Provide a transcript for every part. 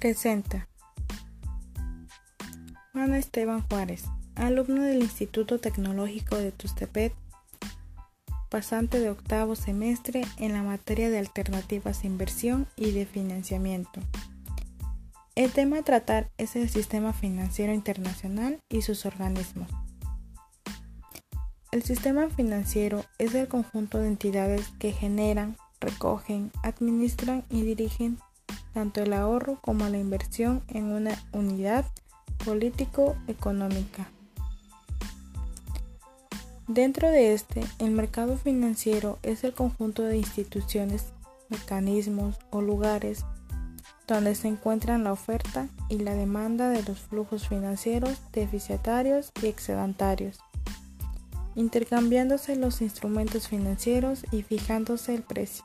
Presenta Juana Esteban Juárez, alumno del Instituto Tecnológico de Tustepet, pasante de octavo semestre en la materia de alternativas de inversión y de financiamiento. El tema a tratar es el sistema financiero internacional y sus organismos. El sistema financiero es el conjunto de entidades que generan, recogen, administran y dirigen tanto el ahorro como la inversión en una unidad político-económica. Dentro de este, el mercado financiero es el conjunto de instituciones, mecanismos o lugares donde se encuentran la oferta y la demanda de los flujos financieros deficitarios y excedentarios, intercambiándose los instrumentos financieros y fijándose el precio.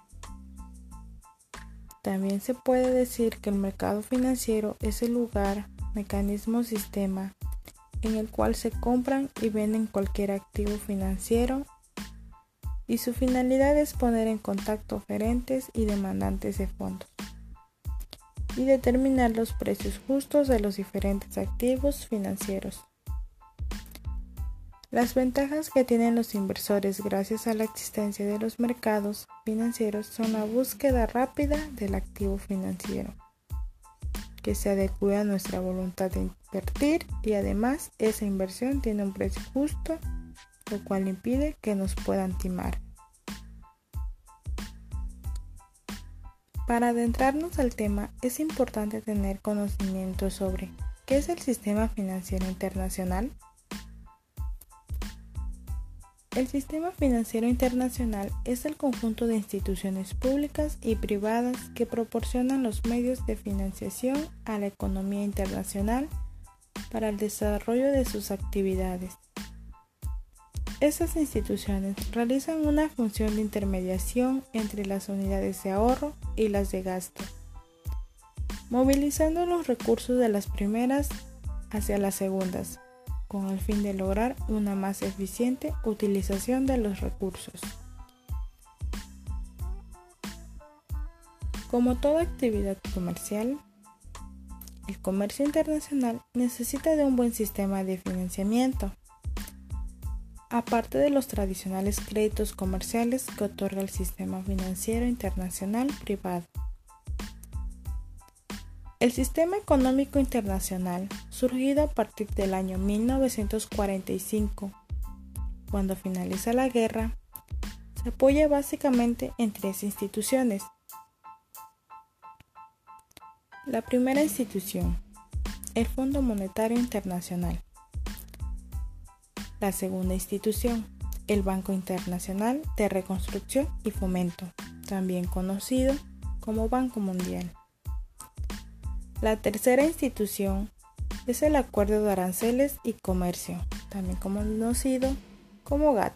También se puede decir que el mercado financiero es el lugar, mecanismo sistema en el cual se compran y venden cualquier activo financiero y su finalidad es poner en contacto oferentes y demandantes de fondos y determinar los precios justos de los diferentes activos financieros. Las ventajas que tienen los inversores gracias a la existencia de los mercados financieros son la búsqueda rápida del activo financiero, que se adecue a nuestra voluntad de invertir y además esa inversión tiene un precio justo, lo cual impide que nos puedan timar. Para adentrarnos al tema es importante tener conocimiento sobre qué es el sistema financiero internacional, el sistema financiero internacional es el conjunto de instituciones públicas y privadas que proporcionan los medios de financiación a la economía internacional para el desarrollo de sus actividades. Estas instituciones realizan una función de intermediación entre las unidades de ahorro y las de gasto, movilizando los recursos de las primeras hacia las segundas con el fin de lograr una más eficiente utilización de los recursos. Como toda actividad comercial, el comercio internacional necesita de un buen sistema de financiamiento, aparte de los tradicionales créditos comerciales que otorga el sistema financiero internacional privado. El sistema económico internacional, surgido a partir del año 1945, cuando finaliza la guerra, se apoya básicamente en tres instituciones. La primera institución, el Fondo Monetario Internacional. La segunda institución, el Banco Internacional de Reconstrucción y Fomento, también conocido como Banco Mundial. La tercera institución es el Acuerdo de Aranceles y Comercio, también conocido como GATT.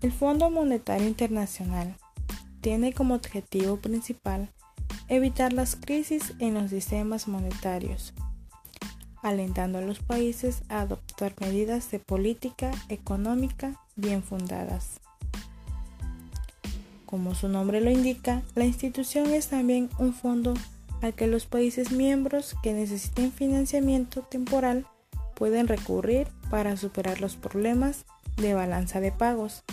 El Fondo Monetario Internacional tiene como objetivo principal evitar las crisis en los sistemas monetarios, alentando a los países a adoptar medidas de política económica bien fundadas. Como su nombre lo indica, la institución es también un fondo al que los países miembros que necesiten financiamiento temporal pueden recurrir para superar los problemas de balanza de pagos.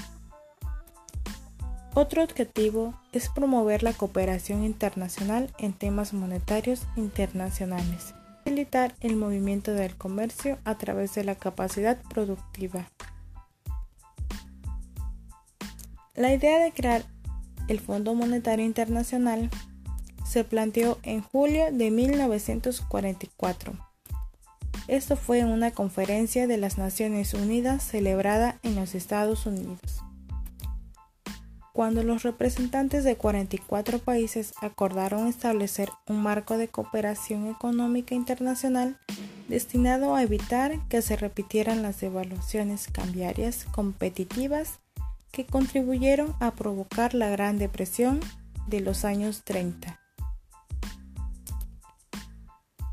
Otro objetivo es promover la cooperación internacional en temas monetarios internacionales, facilitar el movimiento del comercio a través de la capacidad productiva. La idea de crear el Fondo Monetario Internacional se planteó en julio de 1944. Esto fue en una conferencia de las Naciones Unidas celebrada en los Estados Unidos. Cuando los representantes de 44 países acordaron establecer un marco de cooperación económica internacional destinado a evitar que se repitieran las devaluaciones cambiarias competitivas que contribuyeron a provocar la Gran Depresión de los años 30.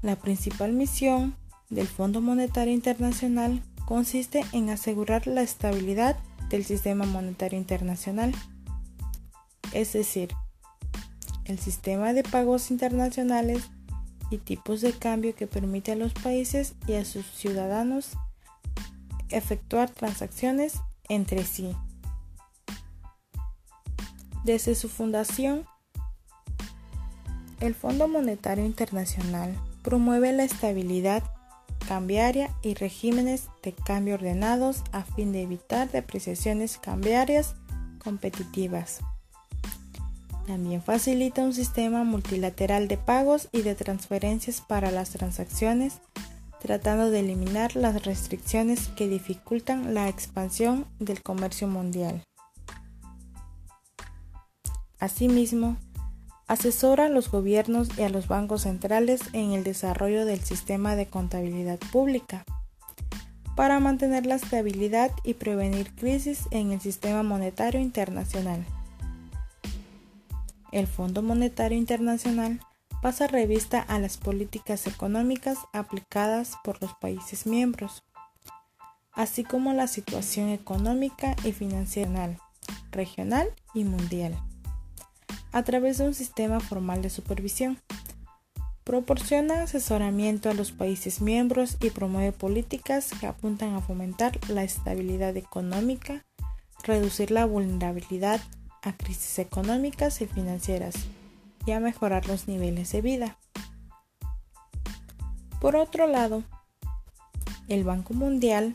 La principal misión del Fondo Monetario Internacional consiste en asegurar la estabilidad del sistema monetario internacional, es decir, el sistema de pagos internacionales y tipos de cambio que permite a los países y a sus ciudadanos efectuar transacciones entre sí. Desde su fundación, el Fondo Monetario Internacional promueve la estabilidad cambiaria y regímenes de cambio ordenados a fin de evitar depreciaciones cambiarias competitivas. También facilita un sistema multilateral de pagos y de transferencias para las transacciones, tratando de eliminar las restricciones que dificultan la expansión del comercio mundial. Asimismo, asesora a los gobiernos y a los bancos centrales en el desarrollo del sistema de contabilidad pública para mantener la estabilidad y prevenir crisis en el sistema monetario internacional. El Fondo Monetario Internacional pasa revista a las políticas económicas aplicadas por los países miembros, así como la situación económica y financiera regional y mundial, a través de un sistema formal de supervisión. Proporciona asesoramiento a los países miembros y promueve políticas que apuntan a fomentar la estabilidad económica, reducir la vulnerabilidad a crisis económicas y financieras y a mejorar los niveles de vida. Por otro lado, el Banco Mundial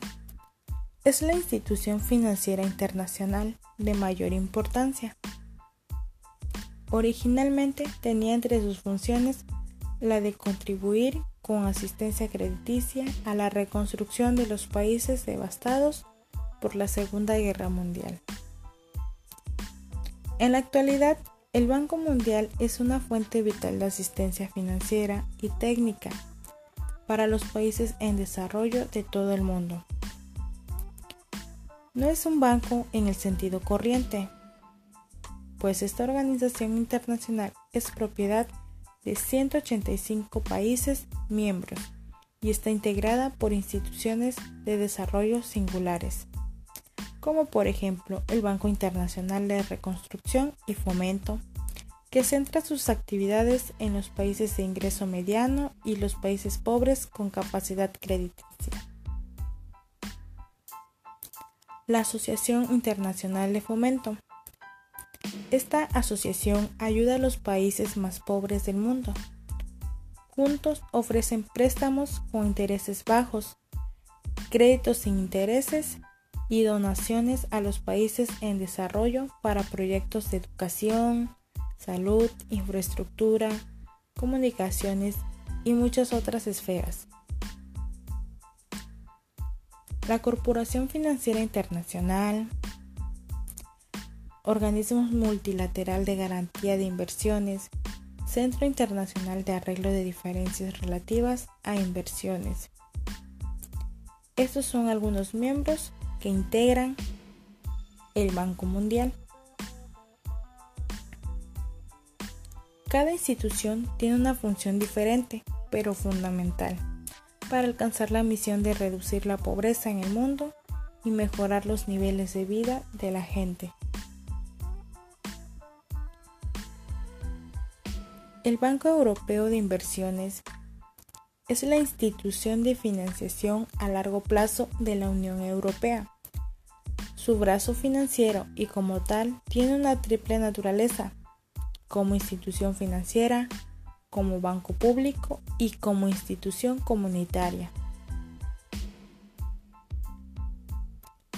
es la institución financiera internacional de mayor importancia. Originalmente tenía entre sus funciones la de contribuir con asistencia crediticia a la reconstrucción de los países devastados por la Segunda Guerra Mundial. En la actualidad, el Banco Mundial es una fuente vital de asistencia financiera y técnica para los países en desarrollo de todo el mundo. No es un banco en el sentido corriente, pues esta organización internacional es propiedad de 185 países miembros y está integrada por instituciones de desarrollo singulares como por ejemplo el Banco Internacional de Reconstrucción y Fomento, que centra sus actividades en los países de ingreso mediano y los países pobres con capacidad crediticia. La Asociación Internacional de Fomento. Esta asociación ayuda a los países más pobres del mundo. Juntos ofrecen préstamos con intereses bajos, créditos sin intereses y donaciones a los países en desarrollo para proyectos de educación, salud, infraestructura, comunicaciones y muchas otras esferas. La Corporación Financiera Internacional, Organismo Multilateral de Garantía de Inversiones, Centro Internacional de Arreglo de Diferencias Relativas a Inversiones. Estos son algunos miembros que integran el Banco Mundial. Cada institución tiene una función diferente, pero fundamental, para alcanzar la misión de reducir la pobreza en el mundo y mejorar los niveles de vida de la gente. El Banco Europeo de Inversiones es la institución de financiación a largo plazo de la Unión Europea. Su brazo financiero y como tal tiene una triple naturaleza, como institución financiera, como banco público y como institución comunitaria.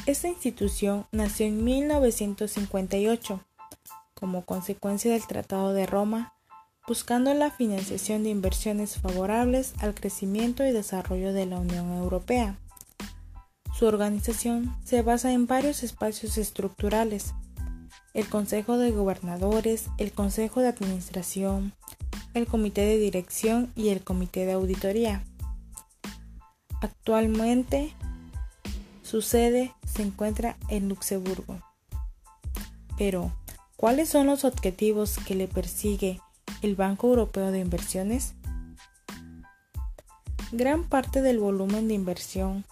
Esta institución nació en 1958 como consecuencia del Tratado de Roma buscando la financiación de inversiones favorables al crecimiento y desarrollo de la Unión Europea. Su organización se basa en varios espacios estructurales, el Consejo de Gobernadores, el Consejo de Administración, el Comité de Dirección y el Comité de Auditoría. Actualmente, su sede se encuentra en Luxemburgo. Pero, ¿cuáles son los objetivos que le persigue el Banco Europeo de Inversiones? Gran parte del volumen de inversión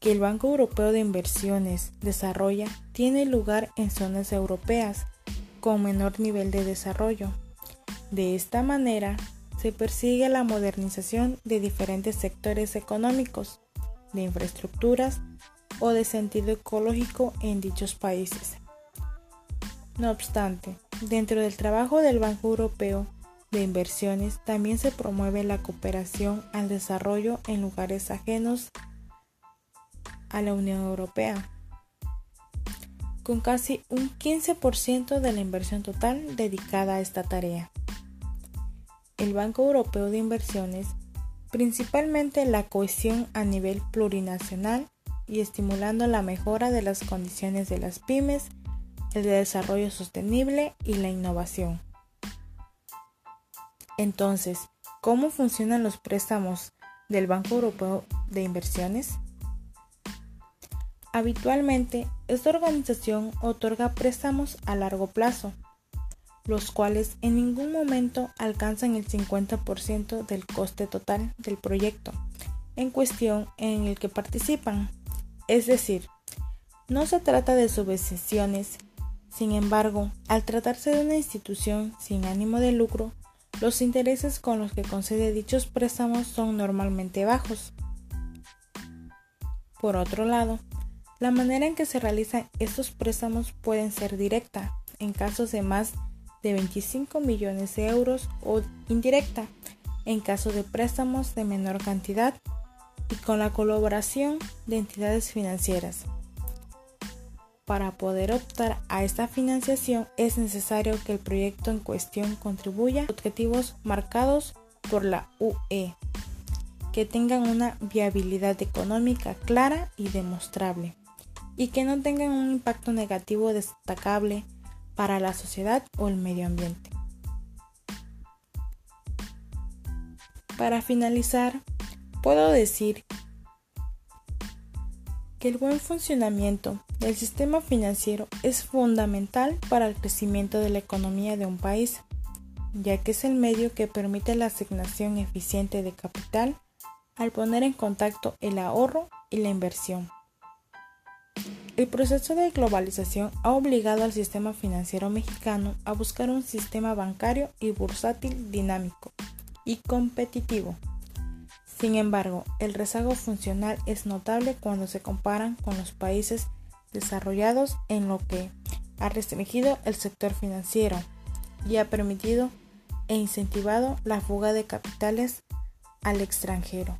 que el Banco Europeo de Inversiones desarrolla tiene lugar en zonas europeas con menor nivel de desarrollo. De esta manera, se persigue la modernización de diferentes sectores económicos, de infraestructuras o de sentido ecológico en dichos países. No obstante, dentro del trabajo del Banco Europeo de Inversiones también se promueve la cooperación al desarrollo en lugares ajenos a la Unión Europea, con casi un 15% de la inversión total dedicada a esta tarea. El Banco Europeo de Inversiones, principalmente la cohesión a nivel plurinacional y estimulando la mejora de las condiciones de las pymes, el desarrollo sostenible y la innovación. Entonces, ¿cómo funcionan los préstamos del Banco Europeo de Inversiones? Habitualmente, esta organización otorga préstamos a largo plazo, los cuales en ningún momento alcanzan el 50% del coste total del proyecto en cuestión en el que participan. Es decir, no se trata de subvenciones, sin embargo, al tratarse de una institución sin ánimo de lucro, los intereses con los que concede dichos préstamos son normalmente bajos. Por otro lado, la manera en que se realizan estos préstamos pueden ser directa, en casos de más de 25 millones de euros, o indirecta, en caso de préstamos de menor cantidad, y con la colaboración de entidades financieras. Para poder optar a esta financiación es necesario que el proyecto en cuestión contribuya a objetivos marcados por la UE, que tengan una viabilidad económica clara y demostrable y que no tengan un impacto negativo destacable para la sociedad o el medio ambiente. Para finalizar, puedo decir que el buen funcionamiento del sistema financiero es fundamental para el crecimiento de la economía de un país, ya que es el medio que permite la asignación eficiente de capital al poner en contacto el ahorro y la inversión. El proceso de globalización ha obligado al sistema financiero mexicano a buscar un sistema bancario y bursátil dinámico y competitivo. Sin embargo, el rezago funcional es notable cuando se comparan con los países desarrollados en lo que ha restringido el sector financiero y ha permitido e incentivado la fuga de capitales al extranjero.